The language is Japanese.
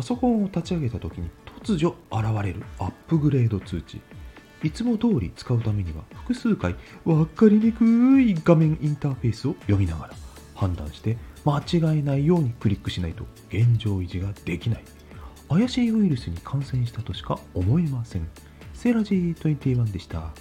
パソコンを立ち上げた時に突如現れるアップグレード通知。いつも通り使うためには複数回分かりにくい画面インターフェースを読みながら判断して間違えないようにクリックしないと現状維持ができない。怪しいウイルスに感染したとしか思えません。セラジー21でした。